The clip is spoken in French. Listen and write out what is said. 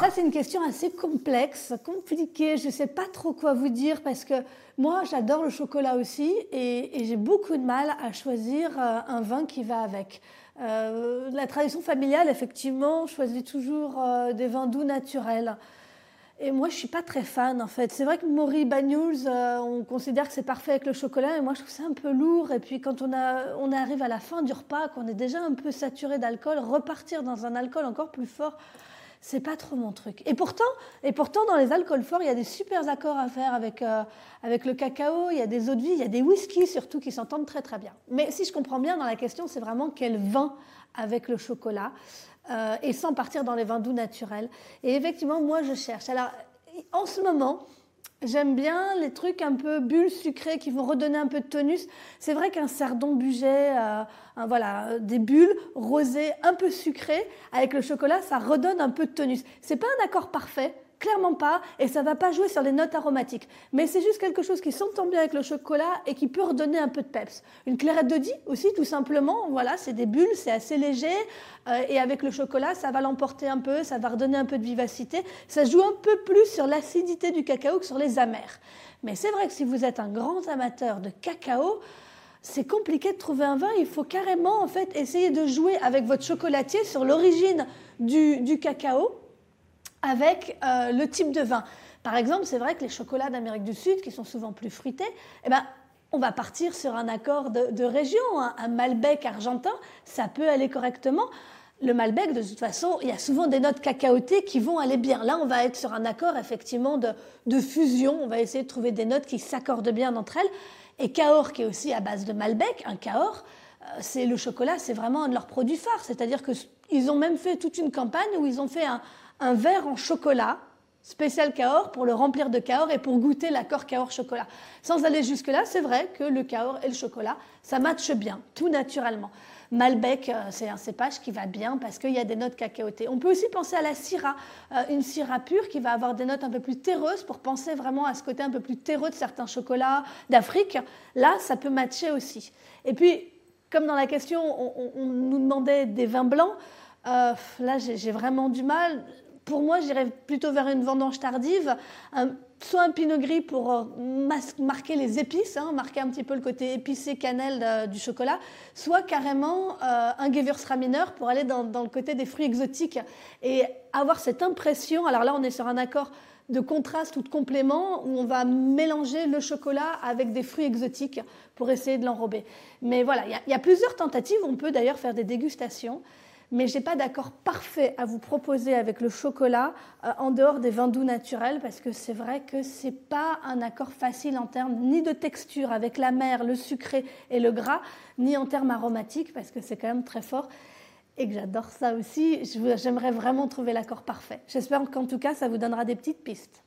Ça, c'est une question assez complexe, compliquée. Je ne sais pas trop quoi vous dire parce que moi, j'adore le chocolat aussi et, j'ai beaucoup de mal à choisir euh, un vin qui va avec. Euh, la tradition familiale, effectivement, choisit toujours euh, des vins doux naturels. Et moi, je suis pas très fan, en fait. C'est vrai que Maury Banyuls, on considère que c'est parfait avec le chocolat, mais moi, je trouve ça un peu lourd. Et puis, quand on arrive à la fin du repas, qu'on est déjà un peu saturé d'alcool, repartir dans un alcool encore plus fort, c'est pas trop mon truc. Et pourtant, et pourtant, dans les alcools forts, il y a des super accords à faire avec, euh, avec le cacao, il y a des eaux de vie, il y a des whiskies surtout qui s'entendent très très bien. Mais si je comprends bien dans la question, c'est vraiment quel vin avec le chocolat euh, et sans partir dans les vins doux naturels. Et effectivement, moi je cherche. Alors, en ce moment, J'aime bien les trucs un peu bulles sucrées qui vont redonner un peu de tonus. C'est vrai qu'un sardon buget, euh, voilà, des bulles rosées un peu sucrées avec le chocolat, ça redonne un peu de tonus. C'est pas un accord parfait, Clairement pas, et ça va pas jouer sur les notes aromatiques. Mais c'est juste quelque chose qui s'entend bien avec le chocolat et qui peut redonner un peu de peps. Une clairette de aussi, tout simplement. Voilà, c'est des bulles, c'est assez léger, euh, et avec le chocolat, ça va l'emporter un peu, ça va redonner un peu de vivacité. Ça joue un peu plus sur l'acidité du cacao que sur les amers. Mais c'est vrai que si vous êtes un grand amateur de cacao, c'est compliqué de trouver un vin. Il faut carrément en fait essayer de jouer avec votre chocolatier sur l'origine du, du cacao avec euh, le type de vin. Par exemple, c'est vrai que les chocolats d'Amérique du Sud, qui sont souvent plus fruités, eh ben, on va partir sur un accord de, région. Hein. Un Malbec argentin, ça peut aller correctement. Le Malbec, de toute façon, il y a souvent des notes cacaotées qui vont aller bien. Là, on va être sur un accord effectivement de, fusion. On va essayer de trouver des notes qui s'accordent bien entre elles. Et Cahors, qui est aussi à base de Malbec, un Cahors, euh, c'est le chocolat, c'est vraiment un de leurs produits phares. C'est-à-dire qu'ils ont même fait toute une campagne où ils ont fait un, un verre en chocolat spécial Cahors pour le remplir de Cahors et pour goûter l'accord Cahors chocolat. Sans aller jusque-là, c'est vrai que le Cahors et le chocolat, ça matche bien, tout naturellement. Malbec, euh, c'est un cépage qui va bien parce qu'il y a des notes cacaotées. On peut aussi penser à la syrah, euh, une syrah pure qui va avoir des notes un peu plus terreuses pour penser vraiment à ce côté un peu plus terreux de certains chocolats d'Afrique. Là, ça peut matcher aussi. Et puis, comme dans la question, on nous demandait des vins blancs. Euh, là, j'ai vraiment du mal. Pour moi, j'irais plutôt vers une vendange tardive, soit un pinot gris pour euh, marquer les épices, hein, marquer un petit peu le côté épicé cannelle du chocolat, soit carrément euh, un Gewürztraminer pour aller dans, le côté des fruits exotiques et avoir cette impression. Alors là, on est sur un accord de contraste ou de complément où on va mélanger le chocolat avec des fruits exotiques pour essayer de l'enrober. Mais voilà, il y, a plusieurs tentatives. On peut d'ailleurs faire des dégustations mais je n'ai pas d'accord parfait à vous proposer avec le chocolat euh, en dehors des vins doux naturels parce que c'est vrai que ce n'est pas un accord facile en termes ni de texture avec la mer, le sucré et le gras, ni en termes aromatiques parce que c'est quand même très fort et que j'adore ça aussi. J'aimerais vraiment trouver l'accord parfait. J'espère qu'en tout cas, ça vous donnera des petites pistes.